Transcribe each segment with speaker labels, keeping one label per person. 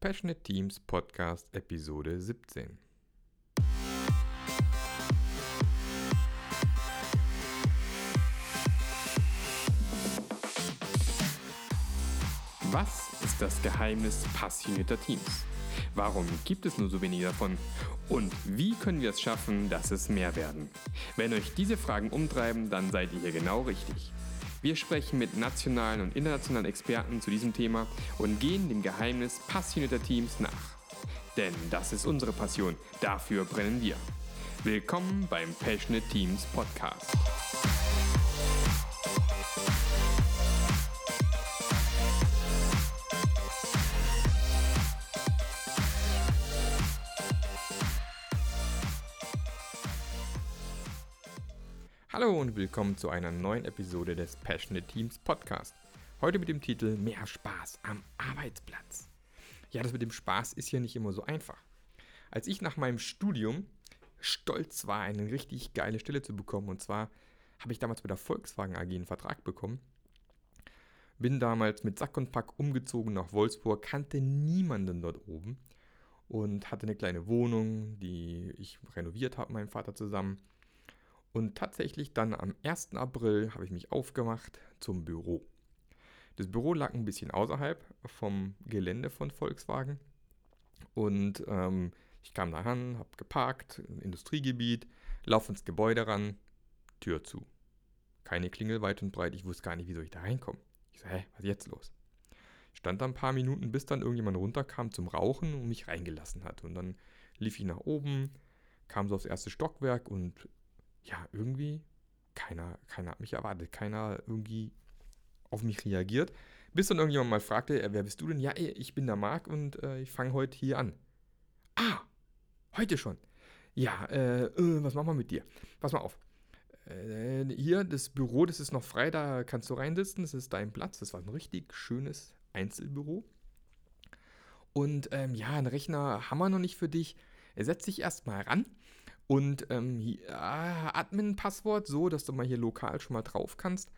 Speaker 1: Passionate Teams Podcast Episode 17. Was ist das Geheimnis passionierter Teams? Warum gibt es nur so wenige davon? Und wie können wir es schaffen, dass es mehr werden? Wenn euch diese Fragen umtreiben, dann seid ihr hier genau richtig. Wir sprechen mit nationalen und internationalen Experten zu diesem Thema und gehen dem Geheimnis passionierter Teams nach. Denn das ist unsere Passion, dafür brennen wir. Willkommen beim Passionate Teams Podcast. Hallo und willkommen zu einer neuen Episode des Passionate Teams Podcast. Heute mit dem Titel Mehr Spaß am Arbeitsplatz. Ja, das mit dem Spaß ist ja nicht immer so einfach. Als ich nach meinem Studium stolz war, eine richtig geile Stelle zu bekommen, und zwar habe ich damals bei der Volkswagen AG einen Vertrag bekommen, bin damals mit Sack und Pack umgezogen nach Wolfsburg, kannte niemanden dort oben und hatte eine kleine Wohnung, die ich renoviert habe, mit meinem Vater zusammen und tatsächlich dann am 1. April habe ich mich aufgemacht zum Büro. Das Büro lag ein bisschen außerhalb vom Gelände von Volkswagen. Und ähm, ich kam da an, habe geparkt, Industriegebiet, laufe ins Gebäude ran, Tür zu. Keine Klingel weit und breit, ich wusste gar nicht, wie soll ich da reinkommen. Ich so, hä, was ist jetzt los? Stand da ein paar Minuten, bis dann irgendjemand runterkam zum Rauchen und mich reingelassen hat. Und dann lief ich nach oben, kam so aufs erste Stockwerk und ja, irgendwie keiner, keiner hat mich erwartet, keiner irgendwie auf mich reagiert. Bis dann irgendjemand mal fragte, äh, wer bist du denn? Ja, ey, ich bin der Marc und äh, ich fange heute hier an. Ah, heute schon. Ja, äh, äh, was machen wir mit dir? Pass mal auf. Äh, hier, das Büro, das ist noch frei, da kannst du reinsitzen, das ist dein Platz. Das war ein richtig schönes Einzelbüro. Und ähm, ja, einen Rechner haben wir noch nicht für dich. Setz dich erstmal ran und ähm, ja, Admin-Passwort so, dass du mal hier lokal schon mal drauf kannst.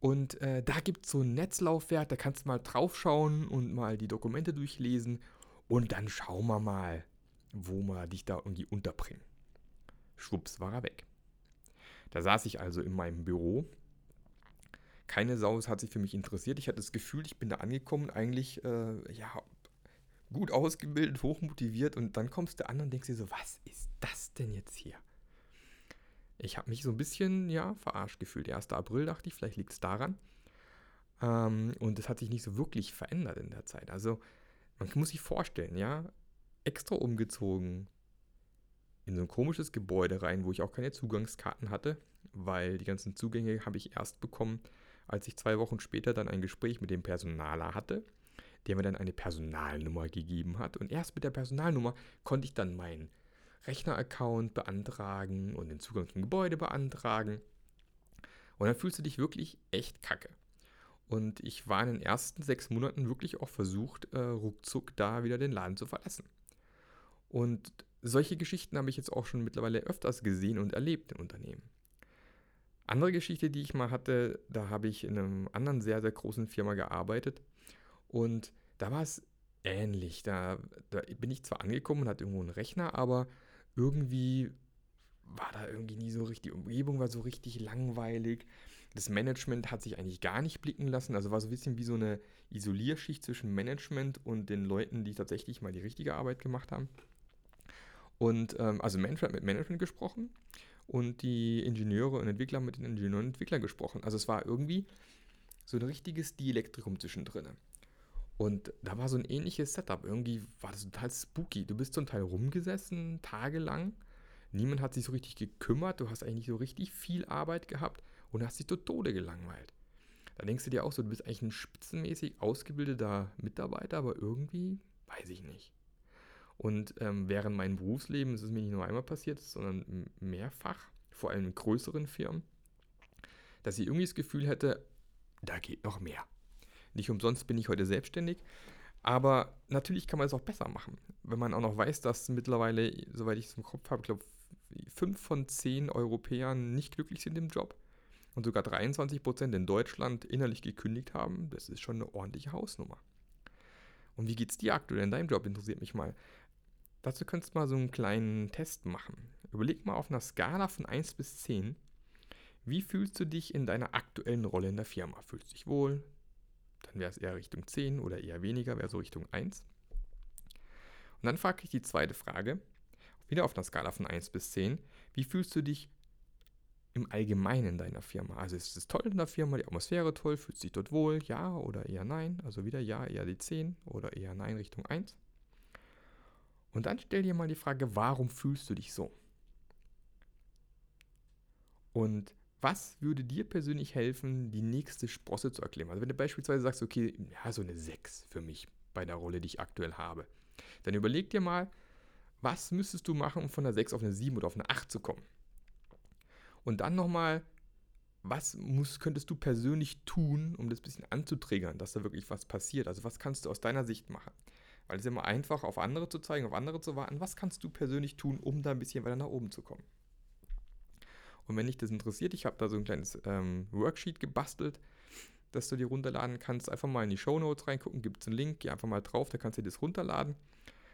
Speaker 1: Und äh, da gibt es so ein Netzlaufwerk, da kannst du mal draufschauen und mal die Dokumente durchlesen. Und dann schauen wir mal, wo wir dich da irgendwie unterbringen. Schwupps war er weg. Da saß ich also in meinem Büro. Keine Sau hat sich für mich interessiert. Ich hatte das Gefühl, ich bin da angekommen, eigentlich äh, ja, gut ausgebildet, hochmotiviert und dann kommst du an und denkst dir so, was ist das denn jetzt hier? Ich habe mich so ein bisschen, ja, verarscht gefühlt. 1. April dachte ich, vielleicht liegt es daran. Ähm, und es hat sich nicht so wirklich verändert in der Zeit. Also man muss sich vorstellen, ja, extra umgezogen in so ein komisches Gebäude rein, wo ich auch keine Zugangskarten hatte, weil die ganzen Zugänge habe ich erst bekommen, als ich zwei Wochen später dann ein Gespräch mit dem Personaler hatte der mir dann eine Personalnummer gegeben hat. Und erst mit der Personalnummer konnte ich dann meinen Rechner-Account beantragen und den Zugang zum Gebäude beantragen. Und dann fühlst du dich wirklich echt kacke. Und ich war in den ersten sechs Monaten wirklich auch versucht, äh, ruckzuck da wieder den Laden zu verlassen. Und solche Geschichten habe ich jetzt auch schon mittlerweile öfters gesehen und erlebt im Unternehmen. Andere Geschichte, die ich mal hatte, da habe ich in einem anderen sehr, sehr großen Firma gearbeitet und da war es ähnlich. Da, da bin ich zwar angekommen und hatte irgendwo einen Rechner, aber irgendwie war da irgendwie nie so richtig, die Umgebung war so richtig langweilig. Das Management hat sich eigentlich gar nicht blicken lassen. Also war so ein bisschen wie so eine Isolierschicht zwischen Management und den Leuten, die tatsächlich mal die richtige Arbeit gemacht haben. Und ähm, also Management mit Management gesprochen und die Ingenieure und Entwickler mit den Ingenieuren und Entwicklern gesprochen. Also es war irgendwie so ein richtiges Dielektrikum zwischendrin. Und da war so ein ähnliches Setup. Irgendwie war das total spooky. Du bist zum Teil rumgesessen, tagelang. Niemand hat sich so richtig gekümmert. Du hast eigentlich nicht so richtig viel Arbeit gehabt und hast dich zu Tode gelangweilt. Da denkst du dir auch so, du bist eigentlich ein spitzenmäßig ausgebildeter Mitarbeiter, aber irgendwie weiß ich nicht. Und ähm, während meinem Berufsleben ist es mir nicht nur einmal passiert, sondern mehrfach, vor allem in größeren Firmen, dass ich irgendwie das Gefühl hätte, da geht noch mehr. Nicht umsonst bin ich heute selbstständig. Aber natürlich kann man es auch besser machen. Wenn man auch noch weiß, dass mittlerweile, soweit ich es im Kopf habe, ich glaube, fünf von zehn Europäern nicht glücklich sind im Job und sogar 23 Prozent in Deutschland innerlich gekündigt haben, das ist schon eine ordentliche Hausnummer. Und wie geht es dir aktuell in deinem Job? Interessiert mich mal. Dazu könntest du mal so einen kleinen Test machen. Überleg mal auf einer Skala von 1 bis 10, wie fühlst du dich in deiner aktuellen Rolle in der Firma? Fühlst du dich wohl? Dann wäre es eher Richtung 10 oder eher weniger, wäre so Richtung 1. Und dann frage ich die zweite Frage, wieder auf einer Skala von 1 bis 10, wie fühlst du dich im Allgemeinen in deiner Firma? Also ist es toll in der Firma, die Atmosphäre toll, fühlst du dich dort wohl, ja oder eher nein? Also wieder ja, eher die 10 oder eher nein Richtung 1. Und dann stell dir mal die Frage, warum fühlst du dich so? Und was würde dir persönlich helfen, die nächste Sprosse zu erklären? Also wenn du beispielsweise sagst, okay, ja, so eine 6 für mich bei der Rolle, die ich aktuell habe, dann überleg dir mal, was müsstest du machen, um von einer 6 auf eine 7 oder auf eine 8 zu kommen? Und dann nochmal, was muss, könntest du persönlich tun, um das ein bisschen anzutriggern, dass da wirklich was passiert? Also was kannst du aus deiner Sicht machen? Weil es ist immer einfach, auf andere zu zeigen, auf andere zu warten. Was kannst du persönlich tun, um da ein bisschen weiter nach oben zu kommen? Und wenn dich das interessiert, ich habe da so ein kleines ähm, Worksheet gebastelt, das du dir runterladen kannst. Einfach mal in die Show Notes reingucken, gibt es einen Link, geh einfach mal drauf, da kannst du dir das runterladen,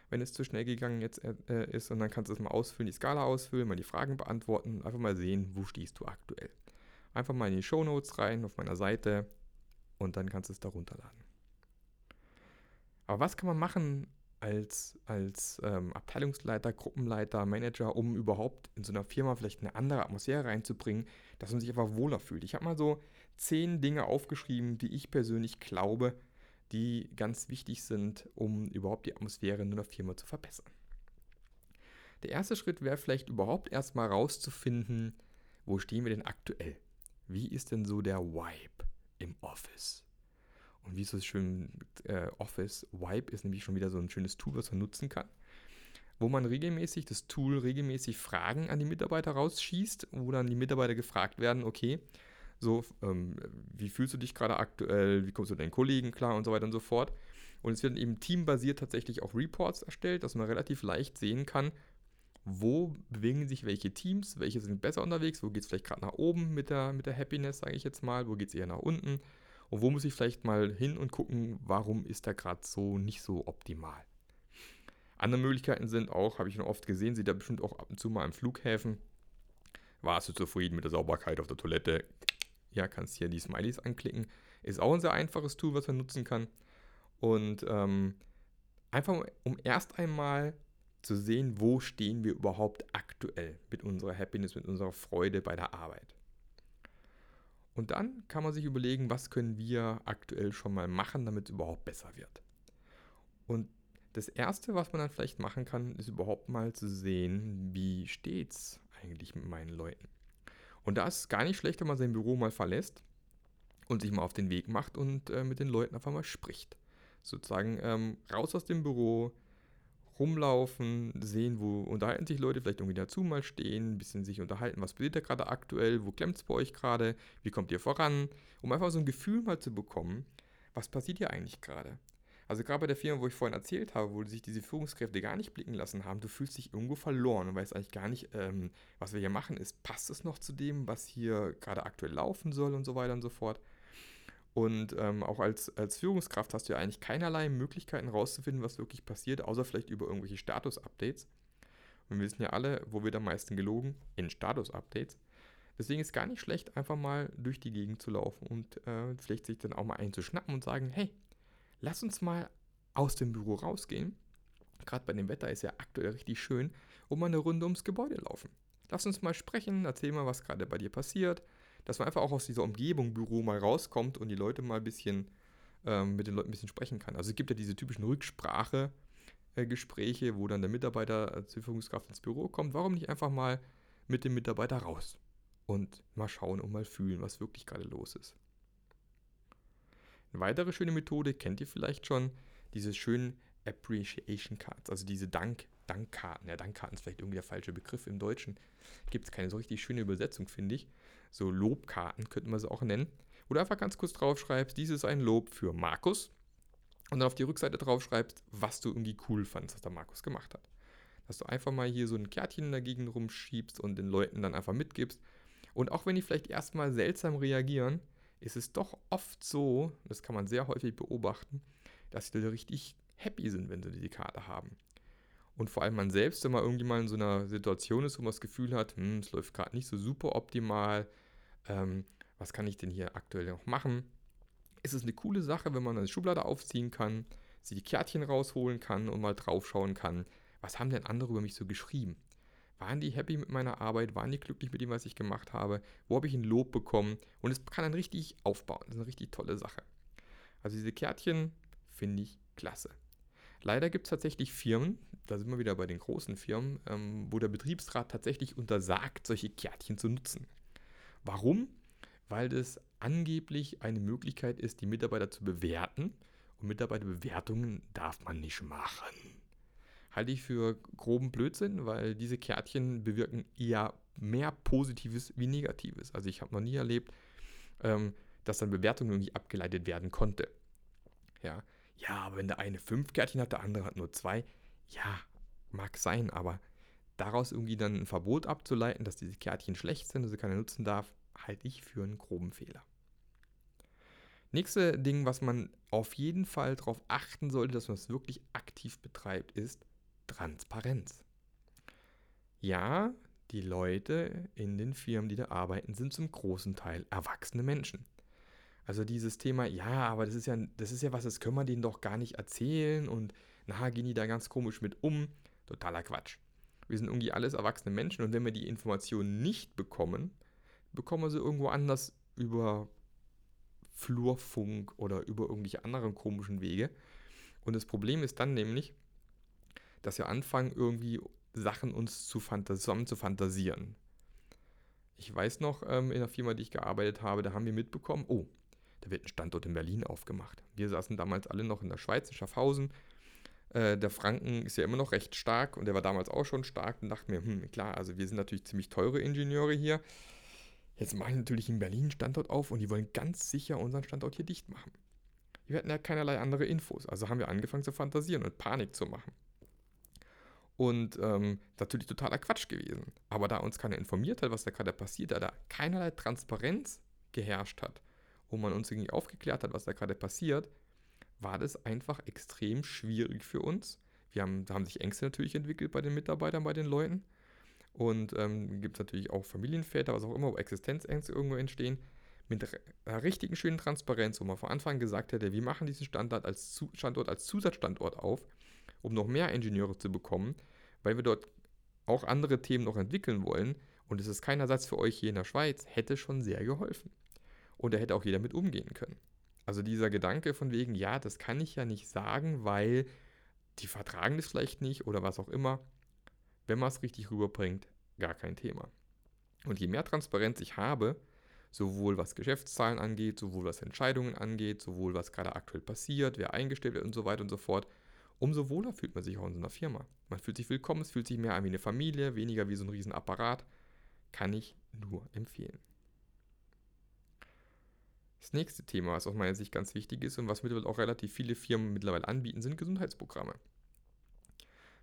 Speaker 1: wenn es zu schnell gegangen jetzt äh, ist. Und dann kannst du es mal ausfüllen, die Skala ausfüllen, mal die Fragen beantworten, einfach mal sehen, wo stehst du aktuell. Einfach mal in die Show Notes rein auf meiner Seite und dann kannst du es da runterladen. Aber was kann man machen als, als ähm, Abteilungsleiter, Gruppenleiter, Manager, um überhaupt in so einer Firma vielleicht eine andere Atmosphäre reinzubringen, dass man sich einfach wohler fühlt? Ich habe mal so zehn Dinge aufgeschrieben, die ich persönlich glaube, die ganz wichtig sind, um überhaupt die Atmosphäre in einer Firma zu verbessern. Der erste Schritt wäre vielleicht überhaupt erstmal rauszufinden, wo stehen wir denn aktuell? Wie ist denn so der Vibe im Office? Und wie so schön äh, Office Wipe ist nämlich schon wieder so ein schönes Tool, was man nutzen kann, wo man regelmäßig das Tool regelmäßig Fragen an die Mitarbeiter rausschießt, wo dann die Mitarbeiter gefragt werden, okay, so, ähm, wie fühlst du dich gerade aktuell, wie kommst du deinen Kollegen klar? Und so weiter und so fort. Und es werden eben teambasiert tatsächlich auch Reports erstellt, dass man relativ leicht sehen kann, wo bewegen sich welche Teams, welche sind besser unterwegs, wo geht es vielleicht gerade nach oben mit der, mit der Happiness, sage ich jetzt mal, wo geht es eher nach unten und wo muss ich vielleicht mal hin und gucken, warum ist da gerade so nicht so optimal. Andere Möglichkeiten sind auch, habe ich schon oft gesehen, sieht da bestimmt auch ab und zu mal im Flughäfen. Warst du zufrieden mit der Sauberkeit auf der Toilette? Ja, kannst hier die Smileys anklicken. Ist auch ein sehr einfaches Tool, was man nutzen kann. Und ähm, einfach um erst einmal zu sehen, wo stehen wir überhaupt aktuell mit unserer Happiness, mit unserer Freude bei der Arbeit. Und dann kann man sich überlegen, was können wir aktuell schon mal machen, damit es überhaupt besser wird. Und das Erste, was man dann vielleicht machen kann, ist überhaupt mal zu sehen, wie steht es eigentlich mit meinen Leuten. Und da ist es gar nicht schlecht, wenn man sein Büro mal verlässt und sich mal auf den Weg macht und äh, mit den Leuten einfach mal spricht. Sozusagen ähm, raus aus dem Büro, rumlaufen, sehen, wo unterhalten sich Leute, vielleicht irgendwie dazu mal stehen, ein bisschen sich unterhalten, was passiert da gerade aktuell, wo klemmt es bei euch gerade, wie kommt ihr voran, um einfach so ein Gefühl mal zu bekommen, was passiert hier eigentlich gerade. Also gerade bei der Firma, wo ich vorhin erzählt habe, wo sich diese Führungskräfte gar nicht blicken lassen haben, du fühlst dich irgendwo verloren und weißt eigentlich gar nicht, ähm, was wir hier machen ist, passt es noch zu dem, was hier gerade aktuell laufen soll und so weiter und so fort. Und ähm, auch als, als Führungskraft hast du ja eigentlich keinerlei Möglichkeiten rauszufinden, was wirklich passiert, außer vielleicht über irgendwelche Status-Updates. Und wir wissen ja alle, wo wird am meisten gelogen? In Status-Updates. Deswegen ist gar nicht schlecht, einfach mal durch die Gegend zu laufen und äh, vielleicht sich dann auch mal einzuschnappen und sagen, hey, lass uns mal aus dem Büro rausgehen. Gerade bei dem Wetter ist ja aktuell richtig schön, und mal eine Runde ums Gebäude laufen. Lass uns mal sprechen, erzähl mal, was gerade bei dir passiert dass man einfach auch aus dieser Umgebung Büro mal rauskommt und die Leute mal ein bisschen ähm, mit den Leuten ein bisschen sprechen kann. Also es gibt ja diese typischen Rücksprache-Gespräche, wo dann der Mitarbeiter zur Führungskraft ins Büro kommt. Warum nicht einfach mal mit dem Mitarbeiter raus und mal schauen und mal fühlen, was wirklich gerade los ist. Eine weitere schöne Methode kennt ihr vielleicht schon, diese schönen Appreciation Cards, also diese Dank, Dankkarten. Ja, Dankkarten ist vielleicht irgendwie der falsche Begriff im Deutschen. Gibt es keine so richtig schöne Übersetzung, finde ich so Lobkarten könnte man sie auch nennen, wo du einfach ganz kurz draufschreibst, dies ist ein Lob für Markus und dann auf die Rückseite draufschreibst, was du irgendwie cool fandest, was der Markus gemacht hat. Dass du einfach mal hier so ein Kärtchen dagegen rumschiebst und den Leuten dann einfach mitgibst. Und auch wenn die vielleicht erstmal seltsam reagieren, ist es doch oft so, das kann man sehr häufig beobachten, dass die richtig happy sind, wenn sie die Karte haben. Und vor allem man selbst, wenn man irgendwie mal in so einer Situation ist, wo man das Gefühl hat, hm, es läuft gerade nicht so super optimal, ähm, was kann ich denn hier aktuell noch machen? Ist es eine coole Sache, wenn man eine Schublade aufziehen kann, sie die Kärtchen rausholen kann und mal draufschauen kann, was haben denn andere über mich so geschrieben? Waren die happy mit meiner Arbeit? Waren die glücklich mit dem, was ich gemacht habe? Wo habe ich ein Lob bekommen? Und es kann dann richtig aufbauen. Das ist eine richtig tolle Sache. Also diese Kärtchen finde ich klasse. Leider gibt es tatsächlich Firmen, da sind wir wieder bei den großen Firmen, ähm, wo der Betriebsrat tatsächlich untersagt, solche Kärtchen zu nutzen. Warum? Weil das angeblich eine Möglichkeit ist, die Mitarbeiter zu bewerten. Und Mitarbeiterbewertungen darf man nicht machen. Halte ich für groben Blödsinn, weil diese Kärtchen bewirken eher mehr Positives wie Negatives. Also ich habe noch nie erlebt, ähm, dass dann Bewertungen irgendwie abgeleitet werden konnte. Ja, ja, aber wenn der eine fünf Kärtchen hat, der andere hat nur zwei, ja, mag sein, aber daraus irgendwie dann ein Verbot abzuleiten, dass diese Kärtchen schlecht sind, dass sie keiner nutzen darf, halte ich für einen groben Fehler. Nächste Ding, was man auf jeden Fall darauf achten sollte, dass man es wirklich aktiv betreibt, ist Transparenz. Ja, die Leute in den Firmen, die da arbeiten, sind zum großen Teil erwachsene Menschen. Also dieses Thema, ja, aber das ist ja, das ist ja was, das können wir denen doch gar nicht erzählen und na, gehen die da ganz komisch mit um. Totaler Quatsch. Wir sind irgendwie alles erwachsene Menschen und wenn wir die Informationen nicht bekommen, bekommen wir sie irgendwo anders über Flurfunk oder über irgendwelche anderen komischen Wege. Und das Problem ist dann nämlich, dass wir anfangen, irgendwie Sachen uns zu zusammen zu fantasieren. Ich weiß noch, ähm, in der Firma, die ich gearbeitet habe, da haben wir mitbekommen, oh, da wird ein Standort in Berlin aufgemacht. Wir saßen damals alle noch in der Schweiz, in Schaffhausen. Äh, der Franken ist ja immer noch recht stark und der war damals auch schon stark und dachte mir, hm, klar, also wir sind natürlich ziemlich teure Ingenieure hier. Jetzt mache ich natürlich in Berlin einen Standort auf und die wollen ganz sicher unseren Standort hier dicht machen. Wir hatten ja keinerlei andere Infos, also haben wir angefangen zu fantasieren und Panik zu machen. Und ähm, natürlich totaler Quatsch gewesen. Aber da uns keiner informiert hat, was da gerade passiert, da da keinerlei Transparenz geherrscht hat wo man uns irgendwie aufgeklärt hat, was da gerade passiert, war das einfach extrem schwierig für uns. Wir haben, da haben sich Ängste natürlich entwickelt bei den Mitarbeitern, bei den Leuten. Und ähm, gibt es natürlich auch Familienväter, was auch immer, wo Existenzängste irgendwo entstehen. Mit einer richtigen schönen Transparenz, wo man von Anfang gesagt hätte, wir machen diesen Standort als, Standort als Zusatzstandort auf, um noch mehr Ingenieure zu bekommen, weil wir dort auch andere Themen noch entwickeln wollen. Und es ist kein Ersatz für euch hier in der Schweiz, hätte schon sehr geholfen. Und da hätte auch jeder mit umgehen können. Also dieser Gedanke von wegen, ja, das kann ich ja nicht sagen, weil die vertragen das vielleicht nicht oder was auch immer. Wenn man es richtig rüberbringt, gar kein Thema. Und je mehr Transparenz ich habe, sowohl was Geschäftszahlen angeht, sowohl was Entscheidungen angeht, sowohl was gerade aktuell passiert, wer eingestellt wird und so weiter und so fort, umso wohler fühlt man sich auch in so einer Firma. Man fühlt sich willkommen, es fühlt sich mehr an wie eine Familie, weniger wie so ein Riesenapparat. Kann ich nur empfehlen. Das nächste Thema, was aus meiner Sicht ganz wichtig ist und was mittlerweile auch relativ viele Firmen mittlerweile anbieten, sind Gesundheitsprogramme.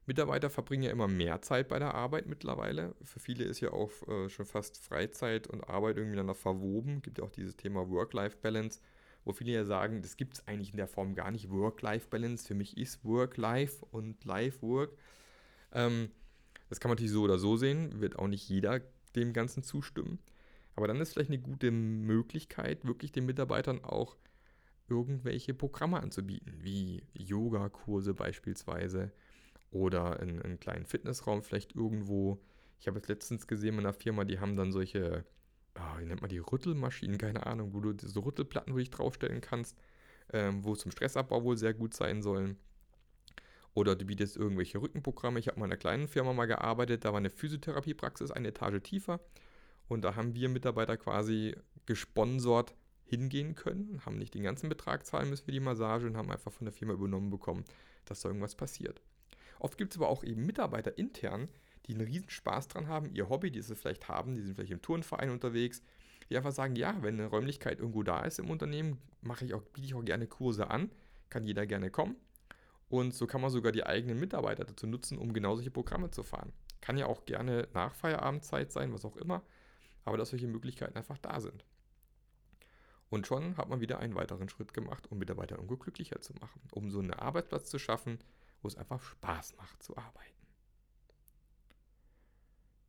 Speaker 1: Mitarbeiter verbringen ja immer mehr Zeit bei der Arbeit mittlerweile. Für viele ist ja auch äh, schon fast Freizeit und Arbeit irgendwie miteinander verwoben. Es Gibt ja auch dieses Thema Work-Life-Balance, wo viele ja sagen, das gibt es eigentlich in der Form gar nicht. Work-Life-Balance, für mich ist Work-Life und Life-Work. Ähm, das kann man natürlich so oder so sehen, wird auch nicht jeder dem Ganzen zustimmen. Aber dann ist vielleicht eine gute Möglichkeit, wirklich den Mitarbeitern auch irgendwelche Programme anzubieten, wie Yoga-Kurse beispielsweise oder einen, einen, kleinen Fitnessraum vielleicht irgendwo. Ich habe es letztens gesehen in einer Firma, die haben dann solche, oh, wie nennt man die, Rüttelmaschinen, keine Ahnung, wo du so Rüttelplatten, wo dich draufstellen kannst, ähm, wo zum Stressabbau wohl sehr gut sein sollen. Oder du bietest irgendwelche Rückenprogramme. Ich habe mal in einer kleinen Firma mal gearbeitet, da war eine Physiotherapiepraxis eine Etage tiefer. Und da haben wir Mitarbeiter quasi gesponsert hingehen können, haben nicht den ganzen Betrag zahlen müssen für die Massage und haben einfach von der Firma übernommen bekommen, dass da irgendwas passiert. Oft gibt es aber auch eben Mitarbeiter intern, die einen riesen Spaß dran haben, ihr Hobby, die sie vielleicht haben, die sind vielleicht im Turnverein unterwegs, die einfach sagen, ja, wenn eine Räumlichkeit irgendwo da ist im Unternehmen, mache ich auch, biete ich auch gerne Kurse an, kann jeder gerne kommen. Und so kann man sogar die eigenen Mitarbeiter dazu nutzen, um genau solche Programme zu fahren. Kann ja auch gerne nach Feierabendzeit sein, was auch immer aber dass solche Möglichkeiten einfach da sind. Und schon hat man wieder einen weiteren Schritt gemacht, um Mitarbeiter irgendwo glücklicher zu machen, um so einen Arbeitsplatz zu schaffen, wo es einfach Spaß macht zu arbeiten.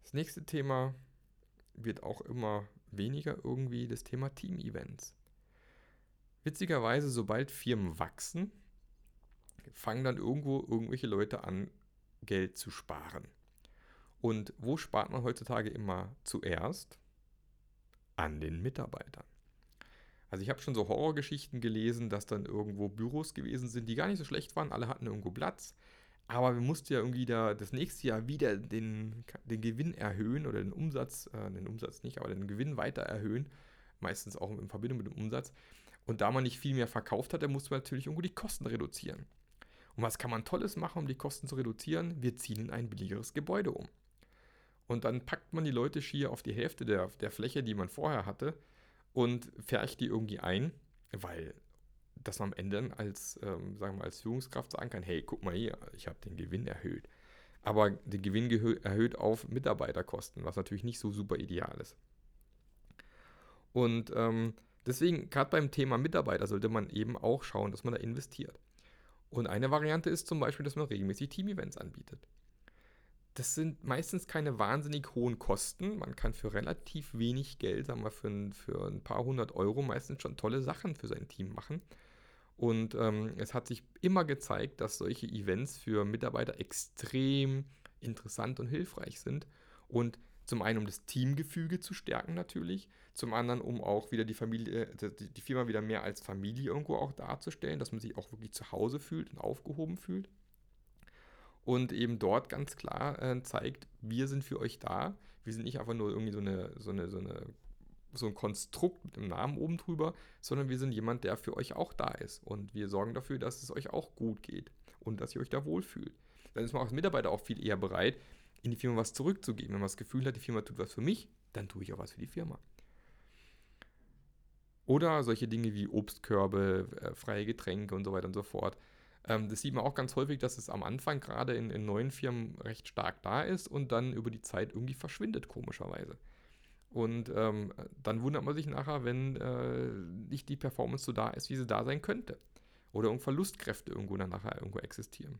Speaker 1: Das nächste Thema wird auch immer weniger irgendwie das Thema Team-Events. Witzigerweise, sobald Firmen wachsen, fangen dann irgendwo irgendwelche Leute an, Geld zu sparen. Und wo spart man heutzutage immer zuerst? An den Mitarbeitern. Also ich habe schon so Horrorgeschichten gelesen, dass dann irgendwo Büros gewesen sind, die gar nicht so schlecht waren, alle hatten irgendwo Platz, aber wir mussten ja irgendwie da das nächste Jahr wieder den, den Gewinn erhöhen oder den Umsatz, äh, den Umsatz nicht, aber den Gewinn weiter erhöhen, meistens auch in Verbindung mit dem Umsatz. Und da man nicht viel mehr verkauft hat, musste man natürlich irgendwo die Kosten reduzieren. Und was kann man Tolles machen, um die Kosten zu reduzieren? Wir ziehen in ein billigeres Gebäude um. Und dann packt man die Leute schier auf die Hälfte der, der Fläche, die man vorher hatte, und färcht die irgendwie ein, weil dass man am Ende als, ähm, sagen wir, als Führungskraft sagen kann, hey, guck mal hier, ich habe den Gewinn erhöht. Aber den Gewinn erhöht auf Mitarbeiterkosten, was natürlich nicht so super ideal ist. Und ähm, deswegen, gerade beim Thema Mitarbeiter, sollte man eben auch schauen, dass man da investiert. Und eine Variante ist zum Beispiel, dass man regelmäßig Team-Events anbietet. Das sind meistens keine wahnsinnig hohen Kosten. Man kann für relativ wenig Geld, sagen wir für für ein paar hundert Euro, meistens schon tolle Sachen für sein Team machen. Und ähm, es hat sich immer gezeigt, dass solche Events für Mitarbeiter extrem interessant und hilfreich sind. Und zum einen, um das Teamgefüge zu stärken natürlich, zum anderen, um auch wieder die Familie, äh, die Firma wieder mehr als Familie irgendwo auch darzustellen, dass man sich auch wirklich zu Hause fühlt und aufgehoben fühlt. Und eben dort ganz klar äh, zeigt, wir sind für euch da. Wir sind nicht einfach nur irgendwie so eine, so eine, so eine so ein Konstrukt mit einem Namen oben drüber, sondern wir sind jemand, der für euch auch da ist. Und wir sorgen dafür, dass es euch auch gut geht und dass ihr euch da wohlfühlt. Dann ist man als Mitarbeiter auch viel eher bereit, in die Firma was zurückzugeben. Wenn man das Gefühl hat, die Firma tut was für mich, dann tue ich auch was für die Firma. Oder solche Dinge wie Obstkörbe, äh, freie Getränke und so weiter und so fort. Ähm, das sieht man auch ganz häufig, dass es am Anfang gerade in, in neuen Firmen recht stark da ist und dann über die Zeit irgendwie verschwindet, komischerweise. Und ähm, dann wundert man sich nachher, wenn äh, nicht die Performance so da ist, wie sie da sein könnte. Oder irgendwo Verlustkräfte irgendwo dann nachher irgendwo existieren.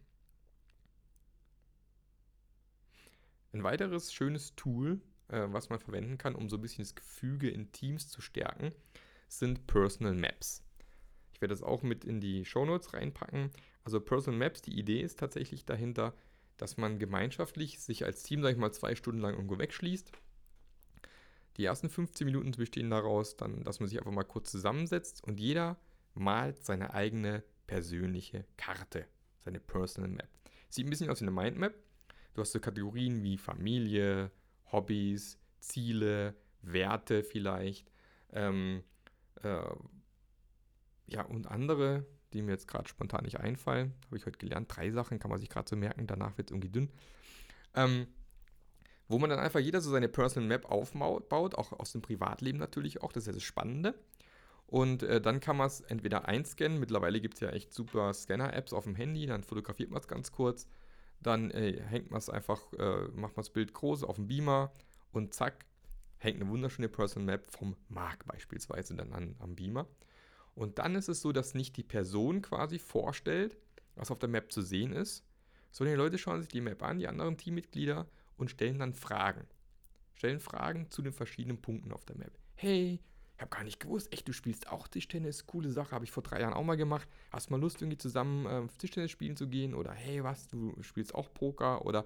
Speaker 1: Ein weiteres schönes Tool, äh, was man verwenden kann, um so ein bisschen das Gefüge in Teams zu stärken, sind Personal Maps. Ich werde das auch mit in die Shownotes reinpacken. Also Personal Maps, die Idee ist tatsächlich dahinter, dass man gemeinschaftlich sich als Team, sag ich mal, zwei Stunden lang irgendwo wegschließt die ersten 15 Minuten bestehen daraus, dann, dass man sich einfach mal kurz zusammensetzt und jeder malt seine eigene persönliche Karte, seine Personal Map. Sieht ein bisschen aus wie eine Mindmap. Du hast so Kategorien wie Familie, Hobbys, Ziele, Werte vielleicht. Ähm, äh, ja, und andere, die mir jetzt gerade spontan nicht einfallen, habe ich heute gelernt. Drei Sachen kann man sich gerade so merken, danach wird es irgendwie dünn. Ähm, wo man dann einfach jeder so seine Personal Map aufbaut, auch aus dem Privatleben natürlich auch, das ist ja das Spannende. Und äh, dann kann man es entweder einscannen, mittlerweile gibt es ja echt super Scanner-Apps auf dem Handy, dann fotografiert man es ganz kurz, dann äh, hängt man es einfach, äh, macht man das Bild groß auf dem Beamer und zack, hängt eine wunderschöne Personal Map vom Mark beispielsweise dann an, am Beamer. Und dann ist es so, dass nicht die Person quasi vorstellt, was auf der Map zu sehen ist, sondern die Leute schauen sich die Map an, die anderen Teammitglieder, und stellen dann Fragen. Stellen Fragen zu den verschiedenen Punkten auf der Map. Hey, ich habe gar nicht gewusst, echt, du spielst auch Tischtennis, coole Sache, habe ich vor drei Jahren auch mal gemacht. Hast du mal Lust, irgendwie zusammen äh, Tischtennis spielen zu gehen? Oder hey, was, du spielst auch Poker? Oder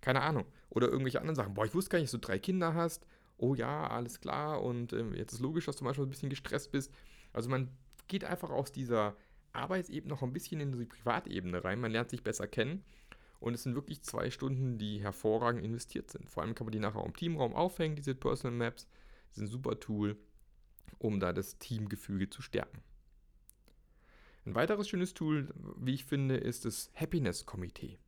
Speaker 1: keine Ahnung. Oder irgendwelche anderen Sachen. Boah, ich wusste gar nicht, dass du drei Kinder hast. Oh ja, alles klar. Und äh, jetzt ist logisch, dass du manchmal ein bisschen gestresst bist. Also man geht einfach aus dieser Arbeitsebene noch ein bisschen in die Privatebene rein. Man lernt sich besser kennen und es sind wirklich zwei Stunden, die hervorragend investiert sind. Vor allem kann man die nachher auch im Teamraum aufhängen, diese Personal Maps. Die sind ein super Tool, um da das Teamgefüge zu stärken. Ein weiteres schönes Tool, wie ich finde, ist das Happiness-Komitee.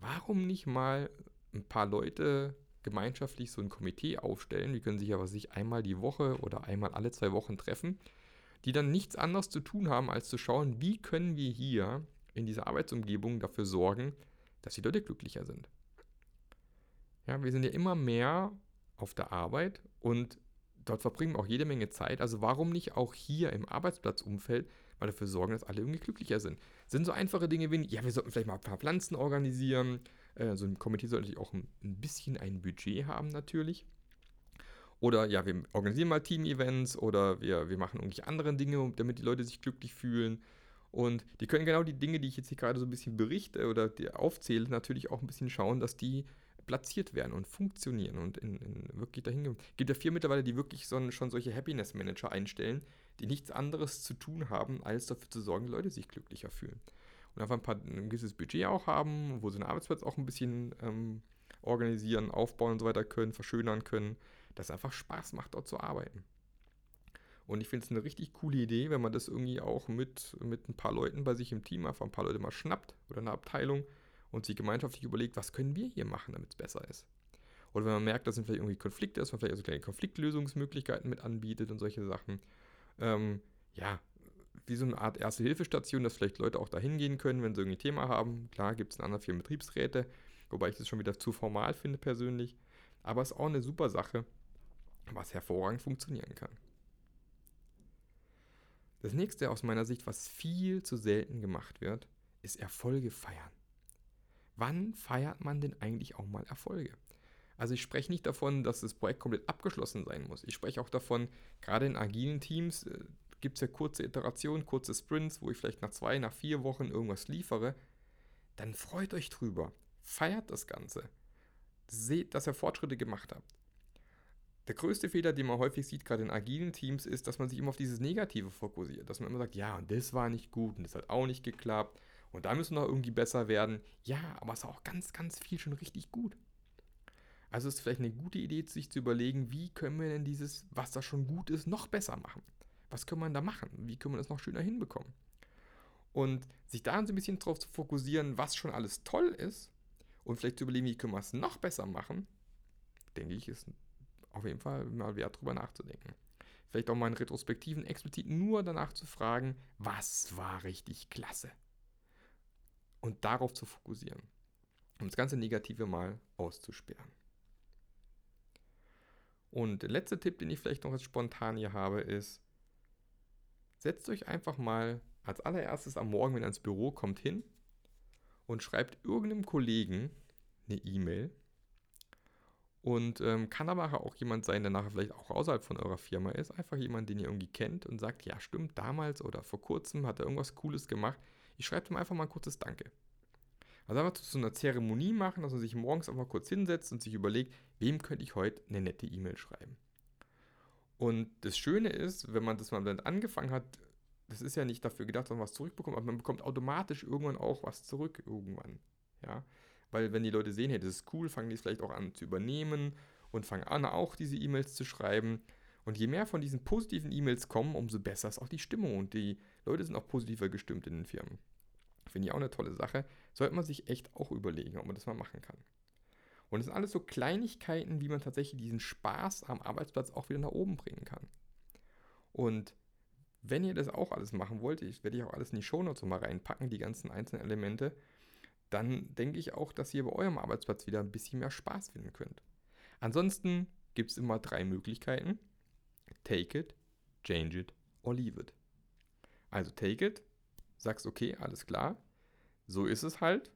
Speaker 1: Warum nicht mal ein paar Leute gemeinschaftlich so ein Komitee aufstellen? Die können sich aber sich einmal die Woche oder einmal alle zwei Wochen treffen, die dann nichts anderes zu tun haben, als zu schauen, wie können wir hier in dieser Arbeitsumgebung dafür sorgen, dass die Leute glücklicher sind. Ja, wir sind ja immer mehr auf der Arbeit und dort verbringen wir auch jede Menge Zeit. Also warum nicht auch hier im Arbeitsplatzumfeld mal dafür sorgen, dass alle irgendwie glücklicher sind? Das sind so einfache Dinge wie, ja, wir sollten vielleicht mal ein paar Pflanzen organisieren. Äh, so ein Komitee sollte natürlich auch ein bisschen ein Budget haben natürlich. Oder ja, wir organisieren mal Team-Events oder wir, wir machen irgendwelche anderen Dinge, damit die Leute sich glücklich fühlen. Und die können genau die Dinge, die ich jetzt hier gerade so ein bisschen berichte oder aufzähle, natürlich auch ein bisschen schauen, dass die platziert werden und funktionieren und in, in wirklich dahin gehen. Es gibt ja vier mittlerweile, die wirklich so, schon solche Happiness Manager einstellen, die nichts anderes zu tun haben, als dafür zu sorgen, dass Leute sich glücklicher fühlen. Und einfach ein, paar, ein gewisses Budget auch haben, wo sie den Arbeitsplatz auch ein bisschen ähm, organisieren, aufbauen und so weiter können, verschönern können, dass es einfach Spaß macht, dort zu arbeiten. Und ich finde es eine richtig coole Idee, wenn man das irgendwie auch mit, mit ein paar Leuten bei sich im Team einfach ein paar Leute mal schnappt oder eine Abteilung und sich gemeinschaftlich überlegt, was können wir hier machen, damit es besser ist. Oder wenn man merkt, dass sind vielleicht irgendwie Konflikte, dass man vielleicht also kleine Konfliktlösungsmöglichkeiten mit anbietet und solche Sachen. Ähm, ja, wie so eine Art Erste-Hilfe-Station, dass vielleicht Leute auch da hingehen können, wenn sie irgendwie ein Thema haben. Klar gibt es in anderen Firmen Betriebsräte, wobei ich das schon wieder zu formal finde persönlich. Aber es ist auch eine super Sache, was hervorragend funktionieren kann. Das nächste aus meiner Sicht, was viel zu selten gemacht wird, ist Erfolge feiern. Wann feiert man denn eigentlich auch mal Erfolge? Also ich spreche nicht davon, dass das Projekt komplett abgeschlossen sein muss. Ich spreche auch davon, gerade in agilen Teams äh, gibt es ja kurze Iterationen, kurze Sprints, wo ich vielleicht nach zwei, nach vier Wochen irgendwas liefere. Dann freut euch drüber. Feiert das Ganze. Seht, dass ihr Fortschritte gemacht habt. Der größte Fehler, den man häufig sieht, gerade in agilen Teams, ist, dass man sich immer auf dieses Negative fokussiert. Dass man immer sagt, ja, und das war nicht gut und das hat auch nicht geklappt und da müssen wir noch irgendwie besser werden. Ja, aber es war auch ganz, ganz viel schon richtig gut. Also ist vielleicht eine gute Idee, sich zu überlegen, wie können wir denn dieses, was da schon gut ist, noch besser machen? Was können wir da machen? Wie können wir das noch schöner hinbekommen? Und sich da so ein bisschen drauf zu fokussieren, was schon alles toll ist und vielleicht zu überlegen, wie können wir es noch besser machen, denke ich, ist auf jeden Fall mal wert, drüber nachzudenken. Vielleicht auch mal in Retrospektiven explizit nur danach zu fragen, was war richtig klasse? Und darauf zu fokussieren. Um das ganze Negative mal auszusperren. Und der letzte Tipp, den ich vielleicht noch als spontan hier habe, ist, setzt euch einfach mal als allererstes am Morgen, wenn ihr ins Büro kommt, hin und schreibt irgendeinem Kollegen eine E-Mail und ähm, kann aber auch jemand sein, der nachher vielleicht auch außerhalb von eurer Firma ist. Einfach jemand, den ihr irgendwie kennt und sagt, ja stimmt, damals oder vor kurzem hat er irgendwas Cooles gemacht. Ich schreibe ihm einfach mal ein kurzes Danke. Also einfach zu so einer Zeremonie machen, dass man sich morgens einfach kurz hinsetzt und sich überlegt, wem könnte ich heute eine nette E-Mail schreiben. Und das Schöne ist, wenn man das mal dann angefangen hat, das ist ja nicht dafür gedacht, dass man was zurückbekommt, aber man bekommt automatisch irgendwann auch was zurück irgendwann. Ja, weil wenn die Leute sehen, hey, das ist cool, fangen die es vielleicht auch an zu übernehmen und fangen an, auch diese E-Mails zu schreiben. Und je mehr von diesen positiven E-Mails kommen, umso besser ist auch die Stimmung und die Leute sind auch positiver gestimmt in den Firmen. Finde ich auch eine tolle Sache. Sollte man sich echt auch überlegen, ob man das mal machen kann. Und es sind alles so Kleinigkeiten, wie man tatsächlich diesen Spaß am Arbeitsplatz auch wieder nach oben bringen kann. Und wenn ihr das auch alles machen wollt, ich werde ich auch alles in die Shownotes mal reinpacken, die ganzen einzelnen Elemente, dann denke ich auch, dass ihr bei eurem Arbeitsplatz wieder ein bisschen mehr Spaß finden könnt. Ansonsten gibt es immer drei Möglichkeiten. Take it, change it or leave it. Also take it, sagst okay, alles klar, so ist es halt,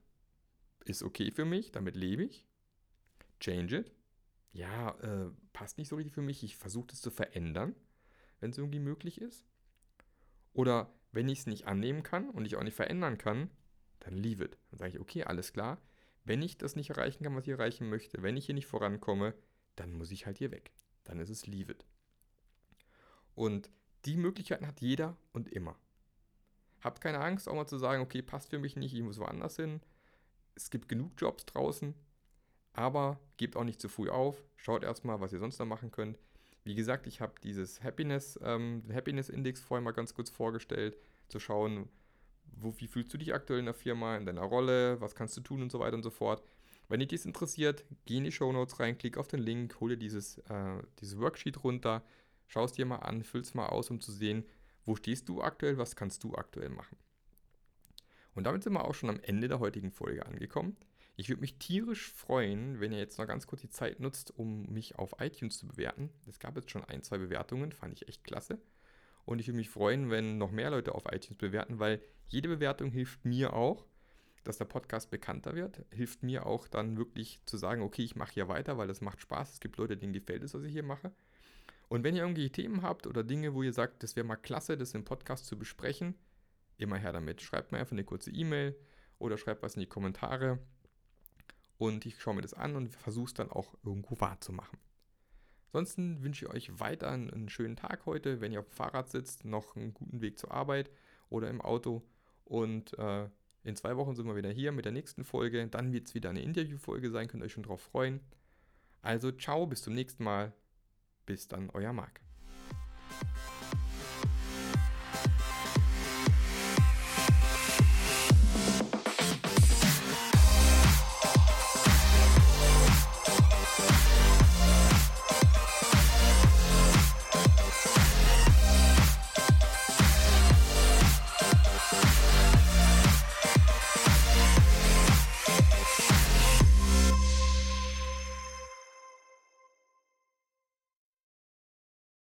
Speaker 1: ist okay für mich, damit lebe ich. Change it, ja, äh, passt nicht so richtig für mich, ich versuche es zu verändern, wenn es irgendwie möglich ist. Oder wenn ich es nicht annehmen kann und ich auch nicht verändern kann, dann leave it. Dann sage ich, okay, alles klar. Wenn ich das nicht erreichen kann, was ich erreichen möchte, wenn ich hier nicht vorankomme, dann muss ich halt hier weg. Dann ist es leave it. Und die Möglichkeiten hat jeder und immer. Habt keine Angst, auch mal zu sagen, okay, passt für mich nicht, ich muss woanders hin. Es gibt genug Jobs draußen, aber gebt auch nicht zu früh auf. Schaut erstmal, was ihr sonst noch machen könnt. Wie gesagt, ich habe dieses Happiness, ähm, Happiness Index vorhin mal ganz kurz vorgestellt, zu schauen, wo, wie fühlst du dich aktuell in der Firma, in deiner Rolle, was kannst du tun und so weiter und so fort. Wenn dich dies interessiert, geh in die Show Notes rein, klick auf den Link, hol dir dieses, äh, dieses Worksheet runter, schau es dir mal an, füll es mal aus, um zu sehen, wo stehst du aktuell, was kannst du aktuell machen. Und damit sind wir auch schon am Ende der heutigen Folge angekommen. Ich würde mich tierisch freuen, wenn ihr jetzt noch ganz kurz die Zeit nutzt, um mich auf iTunes zu bewerten. Es gab jetzt schon ein, zwei Bewertungen, fand ich echt klasse. Und ich würde mich freuen, wenn noch mehr Leute auf iTunes bewerten, weil jede Bewertung hilft mir auch, dass der Podcast bekannter wird. Hilft mir auch dann wirklich zu sagen, okay, ich mache hier weiter, weil das macht Spaß. Es gibt Leute, denen gefällt es, was ich hier mache. Und wenn ihr irgendwie Themen habt oder Dinge, wo ihr sagt, das wäre mal klasse, das im Podcast zu besprechen, immer her damit. Schreibt mir einfach eine kurze E-Mail oder schreibt was in die Kommentare. Und ich schaue mir das an und versuche es dann auch irgendwo wahrzumachen. Ansonsten wünsche ich euch weiter einen schönen Tag heute, wenn ihr auf dem Fahrrad sitzt, noch einen guten Weg zur Arbeit oder im Auto. Und äh, in zwei Wochen sind wir wieder hier mit der nächsten Folge. Dann wird es wieder eine Interviewfolge sein, könnt ihr euch schon drauf freuen. Also ciao, bis zum nächsten Mal. Bis dann, euer Marc.